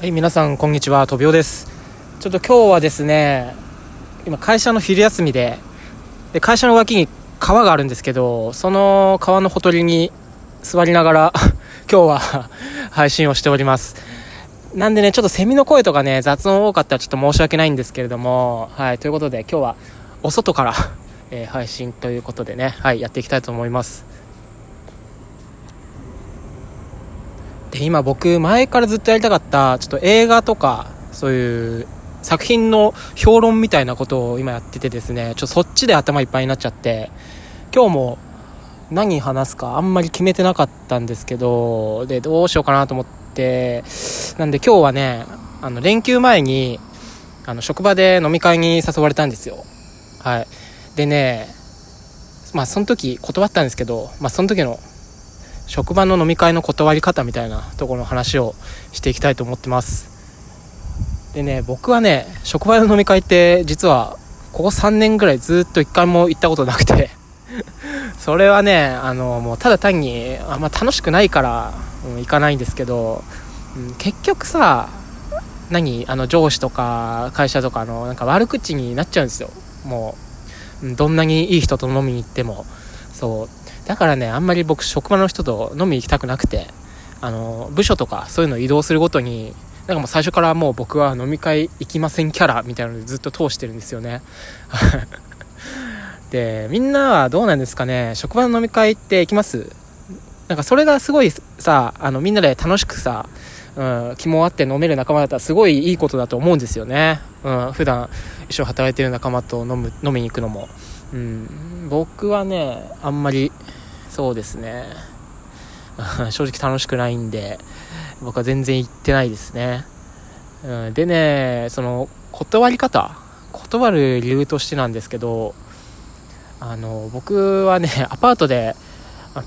はい、皆さん、こんにちは。とびおです。ちょっと今日はですね、今、会社の昼休みで、で、会社の脇に川があるんですけど、その川のほとりに座りながら、今日は配信をしております。なんでね、ちょっとセミの声とかね、雑音多かったらちょっと申し訳ないんですけれども、はい、ということで今日はお外から、えー配信ということでね、はい、やっていきたいと思います。で今僕前からずっとやりたかったちょっと映画とかそういう作品の評論みたいなことを今やっててですねちょっとそっちで頭いっぱいになっちゃって今日も何話すかあんまり決めてなかったんですけどでどうしようかなと思ってなんで今日はねあの連休前にあの職場で飲み会に誘われたんですよ。はい。でねまあその時断ったんですけどまあその時の職場の飲み会の断り方みたいなところの話をしていきたいと思ってます。でね僕はね職場の飲み会って実はここ3年ぐらいずっと1回も行ったことなくて。それはねあのもうただ単にあんま楽しくないから、うん行かないんですけど、うん結局さ何あの上司とか会社とかのなんか悪口になっちゃうんですよ。もうどんなにいい人と飲みに行っても。そう。だからねあんまり僕職場の人と飲み行きたくなくてあの部署とかそういうの移動するごとになんかもう最初からもう僕は飲み会行きませんキャラみたいなのでずっと通してるんですよね。でみんなはどうなんですかね。職場の飲み会って行きます？なんかそれがすごいさあのみんなで楽しくさ、うん、気もあって飲める仲間だったらすごいいいことだと思うんですよね、うん、普段一緒に働いてる仲間と飲む飲みに行くのも、うん、僕はねあんまりそうですね。正直楽しくないんで僕は全然行ってないですね、うん、でねその断り方断る理由としてなんですけどあの僕はねアパートで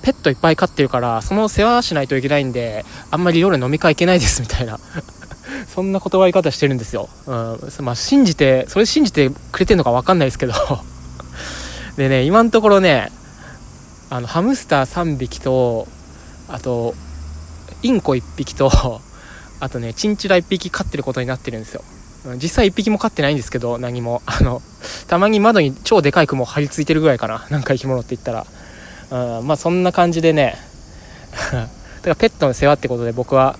ペットいっぱい飼ってるからその世話しないといけないんであんまり夜飲み会行けないですみたいな。そんな断り方してるんですよ、うん。まあ、信じてそれ信じてくれてるのか分かんないですけど。でね今のところねあのハムスター3匹とあとインコ1匹とあとねチンチラ1匹飼ってることになってるんですよ。実際1匹も飼ってないんですけど何も。あのたまに窓に超でかい雲張り付いてるぐらいかな。なんか生き物って言ったら。うんまあそんな感じでね。だからペットの世話ってことで僕は、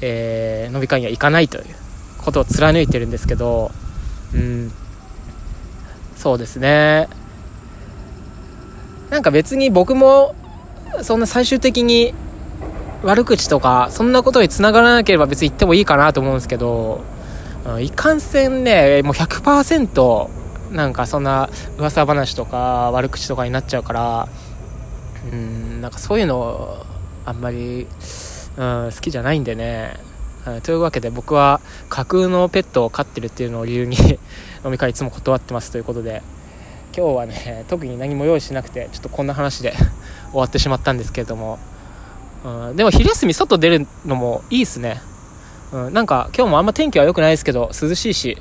えー飲み会には行かないということを貫いてるんですけどうん。そうですね。なんか別に僕もそんな最終的に悪口とかそんなことにつながらなければ別に言ってもいいかなと思うんですけど、うんいかんせんねもう100%なんかそんな噂話とか悪口とかになっちゃうからうんなんかそういうのあんまり、うん、好きじゃないんでね、うんというわけで僕は架空のペットを飼ってるっていうのを理由に 飲み会いつも断ってますということで。今日はね特に何も用意しなくてちょっとこんな話で 終わってしまったんですけれども、うん、でも昼休み外出るのもいいっすね、うん、なんか今日もあんま天気は良くないですけど涼しいし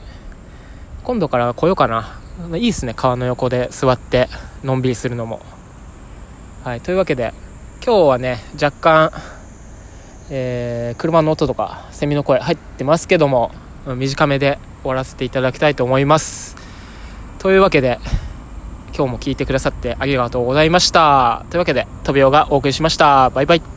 今度から来ようかな。いいっすね川の横で座ってのんびりするのも。はいというわけで今日はね若干、えー車の音とかセミの声入ってますけども短めで終わらせていただきたいと思います。というわけで今日も聞いてくださってありがとうございました。というわけでトビオがお送りしました。バイバイ。